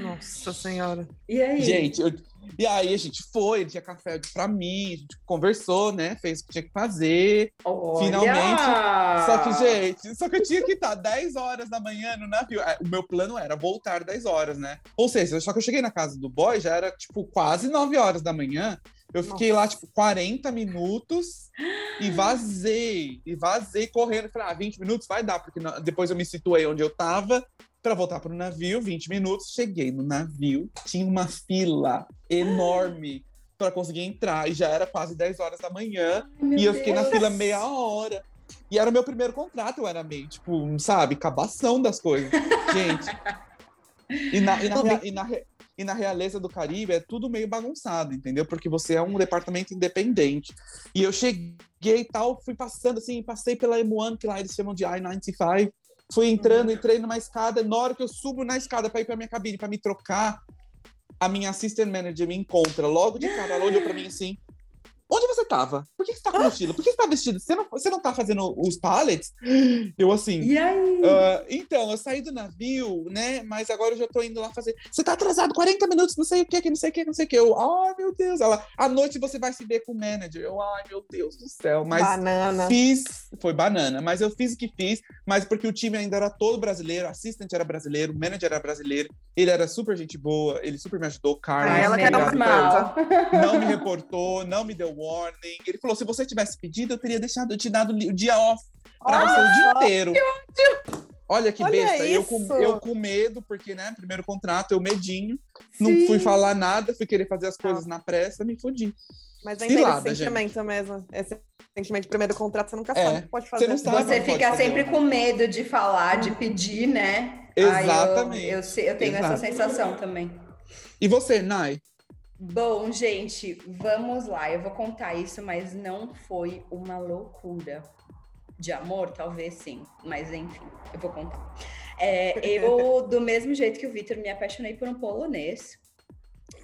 Speaker 4: Nossa senhora.
Speaker 2: E aí?
Speaker 1: Gente, eu- e aí a gente foi, ele tinha café pra mim, a gente conversou, né? Fez o que tinha que fazer.
Speaker 2: Olha!
Speaker 1: finalmente, Só que, gente, só que eu tinha que estar 10 horas da manhã no navio. É, O meu plano era voltar 10 horas, né? Ou seja, só que eu cheguei na casa do boy, já era, tipo, quase 9 horas da manhã. Eu fiquei lá, tipo, 40 minutos e vazei. E vazei correndo. Falei, ah, 20 minutos vai dar, porque depois eu me situei onde eu tava para voltar pro navio. 20 minutos, cheguei no navio, tinha uma fila enorme para conseguir entrar. E já era quase 10 horas da manhã.
Speaker 2: Meu
Speaker 1: E eu fiquei na
Speaker 2: Deus.
Speaker 1: fila meia hora. E era o meu primeiro contrato, eu era meio, tipo, sabe, cabação das coisas. Gente. *laughs* E na, e na, rea- e na, e na realeza do Caribe é tudo meio bagunçado, entendeu? Porque você é um departamento independente. E eu cheguei e tal, fui passando assim, passei pela M1, que lá eles chamam de I-95, fui entrando, entrei numa escada, na hora que eu subo na escada para ir para minha cabine, para me trocar, a minha assistant manager me encontra logo de cara, ela olhou para mim assim, Onde você tava? Por que você tá com mochila? Por que você tá vestido? Você não, você não tá fazendo os pallets? Eu assim.
Speaker 2: E aí?
Speaker 1: ah, então, eu saí do navio, né? Mas agora eu já tô indo lá fazer. Você tá atrasado 40 minutos, não sei o que, que não sei o que, não sei o que. Eu, ai meu Deus. Ela, à noite você vai se ver com o manager. Eu, ai meu Deus do céu. Mas
Speaker 4: Banana.
Speaker 1: fiz. Foi banana, mas eu fiz o que fiz. Mas porque o time ainda era todo brasileiro, o assistant era brasileiro, o manager era brasileiro. Ele era super gente boa, ele super me ajudou. Carlos,
Speaker 4: Ah, ela que era
Speaker 1: não me reportou, não me deu warning. Ele falou: se você tivesse pedido, eu teria deixado, eu te dado o dia off pra você o dia inteiro. Olha que
Speaker 4: Olha
Speaker 1: besta. Eu com, eu com medo, porque, né, primeiro contrato, eu medinho, não
Speaker 2: Sim.
Speaker 1: fui falar nada, fui querer fazer as coisas na pressa, me fodi.
Speaker 4: Mas nem
Speaker 1: Cilada,
Speaker 4: esse sentimento mesmo. Esse sentimento de primeiro contrato, você nunca
Speaker 1: É,
Speaker 4: sabe o que pode fazer.
Speaker 1: não sabe.
Speaker 2: Você
Speaker 1: não
Speaker 2: fica
Speaker 1: fazer
Speaker 2: sempre com medo de falar, de pedir, né? Aí eu-
Speaker 1: Exatamente.
Speaker 2: eu, sei- eu tenho essa
Speaker 1: Exato.
Speaker 2: sensação também.
Speaker 1: E você, Nai?
Speaker 2: Bom, gente, vamos lá. Eu vou contar isso, mas não foi uma loucura. De amor, talvez sim, mas enfim, eu vou contar. É, eu, *laughs* do mesmo jeito que o Vitor, me apaixonei por um polonês.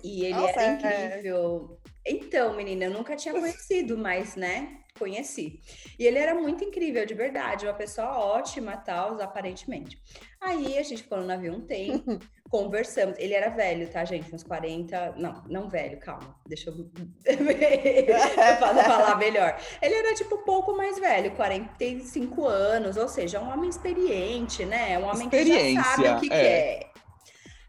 Speaker 2: E ele
Speaker 4: Nossa,
Speaker 2: era
Speaker 4: é.
Speaker 2: incrível. Então, menina, eu nunca tinha *laughs* conhecido, mas, né, conheci. E ele era muito incrível, de verdade, uma pessoa ótima, tal, aparentemente. Aí a gente ficou no navio um tempo, *laughs* conversamos. Ele era velho, tá, gente? Uns 40. Não, não velho, calma. Deixa eu *laughs* eu falar melhor. Ele era, tipo, um pouco mais velho, 45 anos, ou seja, um homem experiente, né? Um homem que já sabe o que
Speaker 1: é.
Speaker 2: quer.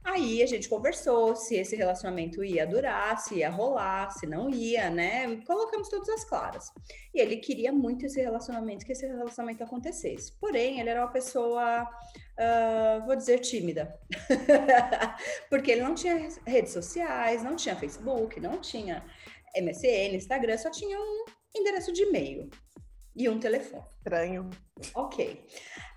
Speaker 2: Aí a gente conversou se esse relacionamento ia durar, se ia rolar, se não ia, né? Colocamos todas as claras. E ele queria muito esse relacionamento, que esse relacionamento acontecesse. Porém, ele era uma pessoa, ah, vou dizer, tímida. *laughs* Porque ele não tinha redes sociais, não tinha Facebook, não tinha MSN, Instagram, só tinha um endereço de e-mail e um telefone.
Speaker 4: Estranho.
Speaker 2: Ok.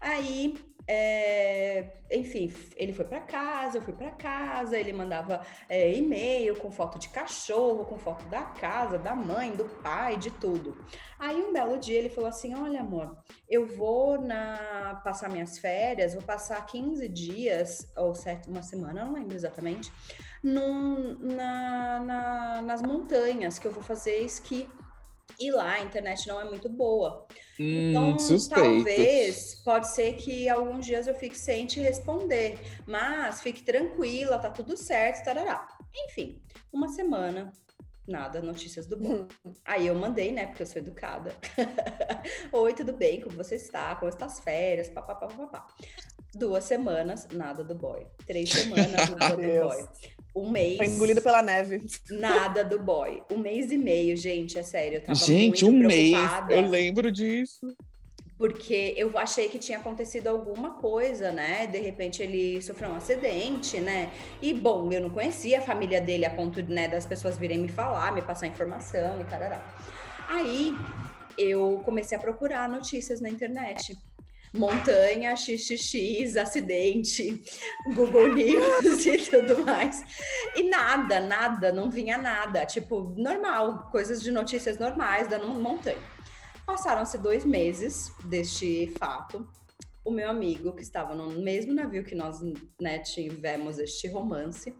Speaker 2: Aí, é, enfim, ele foi para casa, eu fui para casa, ele mandava é, e-mail com foto de cachorro, com foto da casa, da mãe, do pai, de tudo. Aí um belo dia ele falou assim: Olha, amor, eu vou na passar minhas férias, vou passar 15 dias, ou sete, uma semana, não lembro exatamente, num- na- na- nas montanhas, que eu vou fazer esqui. E lá a internet não é muito boa. Então,
Speaker 1: Hum, suspeito.
Speaker 2: talvez, pode ser que alguns dias eu fique sem te responder, mas fique tranquila, tá tudo certo, tarará. Enfim, uma semana, nada, notícias do bom. *laughs* Aí eu mandei, né, porque eu sou educada. *laughs* Oi, tudo bem? Como você está? Como estão as férias? Pá, pá, pá, pá, pá. Duas semanas, nada do boy. Três semanas, nada do boy. Um mês.
Speaker 4: Foi engolido pela neve.
Speaker 2: Nada do boy. Um mês e meio, gente, é sério. Eu tava
Speaker 1: Gente,
Speaker 2: muito
Speaker 1: um mês.
Speaker 2: preocupada
Speaker 1: Eu lembro disso.
Speaker 2: porque eu achei que tinha acontecido alguma coisa, né? De repente ele sofreu um acidente, né? E bom, eu não conhecia a família dele a ponto né, das pessoas virem me falar, me passar informação e tarará. Aí eu comecei a procurar notícias na internet. Montanha, XXX, acidente, Google News *laughs* e tudo mais. E nada, nada, não vinha nada. Tipo, normal, coisas de notícias normais da montanha. Passaram-se dois meses deste fato. O meu amigo, que estava no mesmo navio que nós né, tivemos este romance,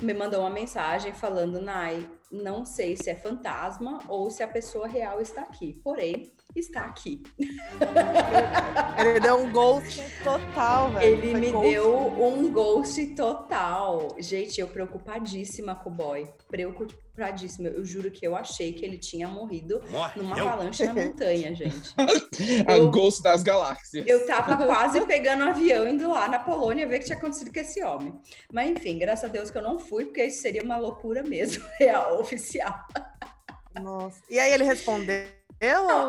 Speaker 2: me mandou uma mensagem falando: Nai, não sei se é fantasma ou se a pessoa real está aqui, porém, está aqui. *laughs*
Speaker 4: Ele deu um ghost total, velho.
Speaker 2: Ele
Speaker 4: Foi
Speaker 2: me
Speaker 4: ghost.
Speaker 2: deu um ghost total. Gente, eu preocupadíssima com o boy. Preocupadíssima. Eu juro que eu achei que ele tinha morrido numa avalanche na montanha, gente. *laughs*
Speaker 1: A
Speaker 2: Eu-
Speaker 1: Ghost das Galáxias.
Speaker 2: Eu tava quase pegando um avião indo lá na Polônia ver o que tinha acontecido com esse homem. Mas enfim, graças a Deus que eu não fui, porque isso seria uma loucura mesmo, *laughs* real, oficial.
Speaker 4: Nossa. E aí ele respondeu?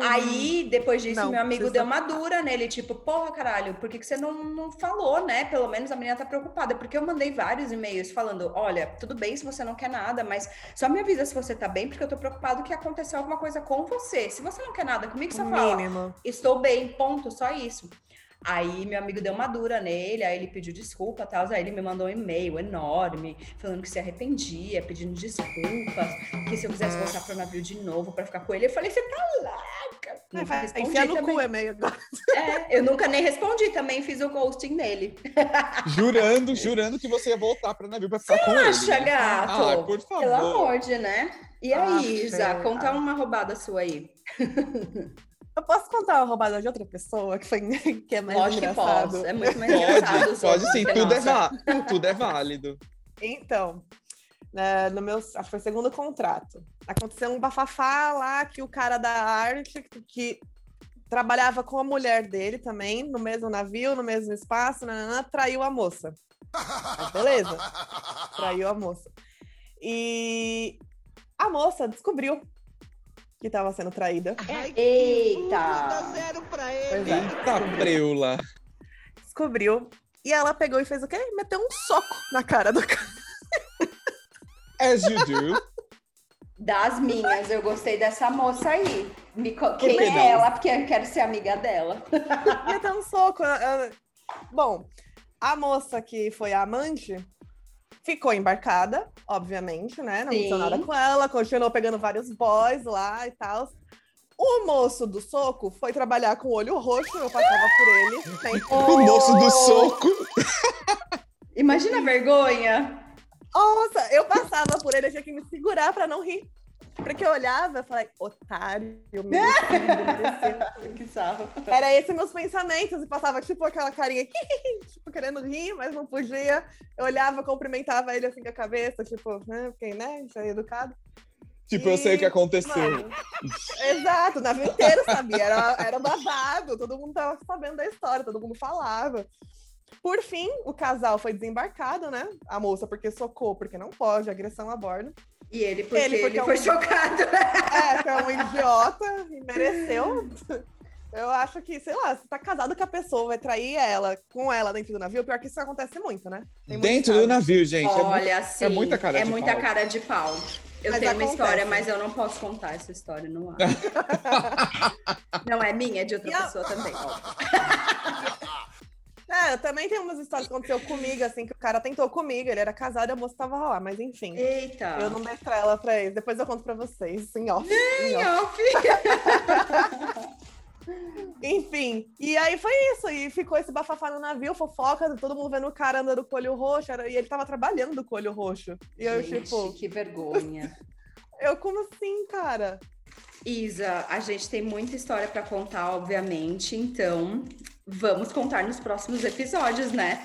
Speaker 2: Não, aí, depois disso,
Speaker 4: Não,
Speaker 2: meu amigo deu uma dura nele, tipo, porra, caralho, por que, que você não, não falou, né? Pelo menos a menina tá preocupada, porque eu mandei vários e-mails falando, olha, tudo bem se você não quer nada, mas só me avisa se você tá bem, porque eu tô preocupado que aconteceu alguma coisa com você. Se você não quer nada comigo, só fala, estou bem, ponto, só isso. Aí meu amigo deu uma dura nele, aí ele pediu desculpa e tal. Aí ele me mandou um e-mail enorme, falando que se arrependia, pedindo desculpas, que se eu quisesse voltar pro navio de novo pra ficar com ele. Eu falei, você tá louca? Nunca
Speaker 4: vai enfiar no
Speaker 2: também.
Speaker 4: cu é meio agora. *laughs*
Speaker 2: É, eu nunca nem respondi, também fiz o ghosting nele. *laughs*
Speaker 1: Jurando, jurando que você ia voltar pra navio pra ficar com ele.
Speaker 2: Acha, gato?
Speaker 1: Ah, por favor.
Speaker 2: Pelo amor de, né? E
Speaker 4: Ah,
Speaker 2: aí, Isa,
Speaker 4: fé.
Speaker 2: conta uma roubada sua aí. *laughs*
Speaker 4: Eu posso contar uma roubada de outra pessoa que, foi, *laughs* que é mais
Speaker 2: Lógico que
Speaker 4: engraçado?
Speaker 2: posso. É muito mais engraçado.
Speaker 1: Pode, pode sim,
Speaker 2: que
Speaker 1: tudo é, va- tudo é válido.
Speaker 4: Então, né, no meu, acho que foi o segundo contrato. Aconteceu um bafafá lá que o cara da arte, que, que trabalhava com a mulher dele também, no mesmo navio, no mesmo espaço, nananã, traiu a moça. Mas beleza, *laughs* traiu a moça. E a moça descobriu que estava sendo traída.
Speaker 5: Ai,
Speaker 2: Eita.
Speaker 5: Dá zero pra ele.
Speaker 4: É.
Speaker 1: Eita, preula.
Speaker 4: Descobriu. E ela pegou e fez o quê? Meteu um soco na cara do cara.
Speaker 1: As you do.
Speaker 2: Das minhas, eu gostei dessa moça aí. Me co-
Speaker 1: que
Speaker 2: Quem
Speaker 1: não?
Speaker 2: é ela? Porque eu quero ser amiga dela.
Speaker 4: Meteu um soco. Bom, a moça que foi a amante ficou embarcada, obviamente, né? Não aconteceu nada com ela, continuou pegando vários boys lá e tal. O moço do soco foi trabalhar com o olho roxo, eu passava por ele. né? *laughs*
Speaker 1: O moço do soco.
Speaker 2: Imagina a vergonha.
Speaker 4: Nossa, eu passava por ele, eu tinha que me segurar pra não rir. Porque eu olhava e falei, otário, mereceu. *laughs* *laughs*
Speaker 2: Que sarro.
Speaker 4: Era esses meus pensamentos, e passava tipo aquela carinha, *laughs* tipo, querendo rir, mas não podia. Eu olhava, cumprimentava ele assim com a cabeça, tipo, né, porque, né, já é educado.
Speaker 1: Tipo, eu sei o que aconteceu.
Speaker 4: Mano, exato, o navio inteiro sabia, era, era babado, todo mundo tava sabendo da história, todo mundo falava. Por fim, o casal foi desembarcado, né? A moça porque socou, porque não pode, agressão a bordo.
Speaker 2: E ele, porque
Speaker 4: Ele,
Speaker 2: ele,
Speaker 4: porque é um-
Speaker 2: foi chocado.
Speaker 4: É, que é um idiota e mereceu. Eu acho que, sei lá, você tá casado com a pessoa, vai trair ela com ela dentro do navio, pior que isso acontece muito, né?
Speaker 1: Dentro do navio, gente. é muito-
Speaker 2: Olha, sim,
Speaker 1: é muita cara
Speaker 2: é
Speaker 1: de
Speaker 2: muita
Speaker 1: pau.
Speaker 2: cara de pau. Eu
Speaker 4: Mas
Speaker 2: tenho uma
Speaker 4: acontece.
Speaker 2: história, mas eu não posso contar essa história no ar. *laughs* não é minha, é de outra
Speaker 4: E a-
Speaker 2: pessoa também. *laughs*
Speaker 4: É, também tenho umas histórias que aconteceu comigo, assim, que o cara tentou comigo, ele era casado e a moça tava lá, mas enfim.
Speaker 2: Eita.
Speaker 4: Eu não dei ela pra eles. Depois eu conto pra vocês, em off. em off. *laughs* Enfim, e aí foi isso. E ficou esse bafafá no navio, fofoca, todo mundo vendo o cara andando com o olho roxo. era- E ele tava trabalhando com o olho roxo. E eu,
Speaker 2: Gente,
Speaker 4: tipo,
Speaker 2: que vergonha. *laughs*
Speaker 4: eu como assim, cara?
Speaker 2: Isa, a gente tem muita história pra contar, obviamente, então vamos contar nos próximos episódios, né?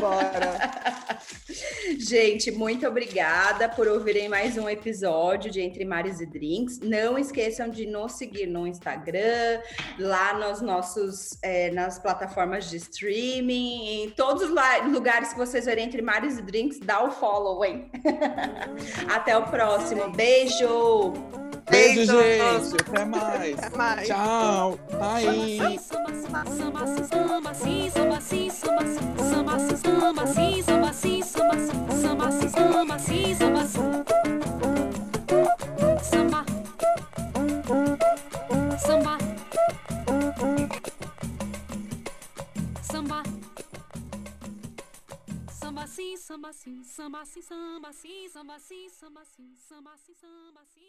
Speaker 4: Bora. *laughs*
Speaker 2: Gente, muito obrigada por ouvirem mais um episódio de Entre Mares e Drinks. Não esqueçam de nos seguir no Instagram, lá nos nossos, é, nas plataformas de streaming, em todos os lugares que vocês verem Entre Mares e Drinks, dá o follow, hein? *laughs* Até o próximo. Beijo!
Speaker 1: Beijo,
Speaker 4: Beijo
Speaker 1: gente. Até mais.
Speaker 4: Até mais.
Speaker 1: Tchau. Bye.
Speaker 3: Samba. Samba. Samba. Samba sim, samba sim, samba sim, samba sim, samba sim, samba sim, samba sim, samba sim.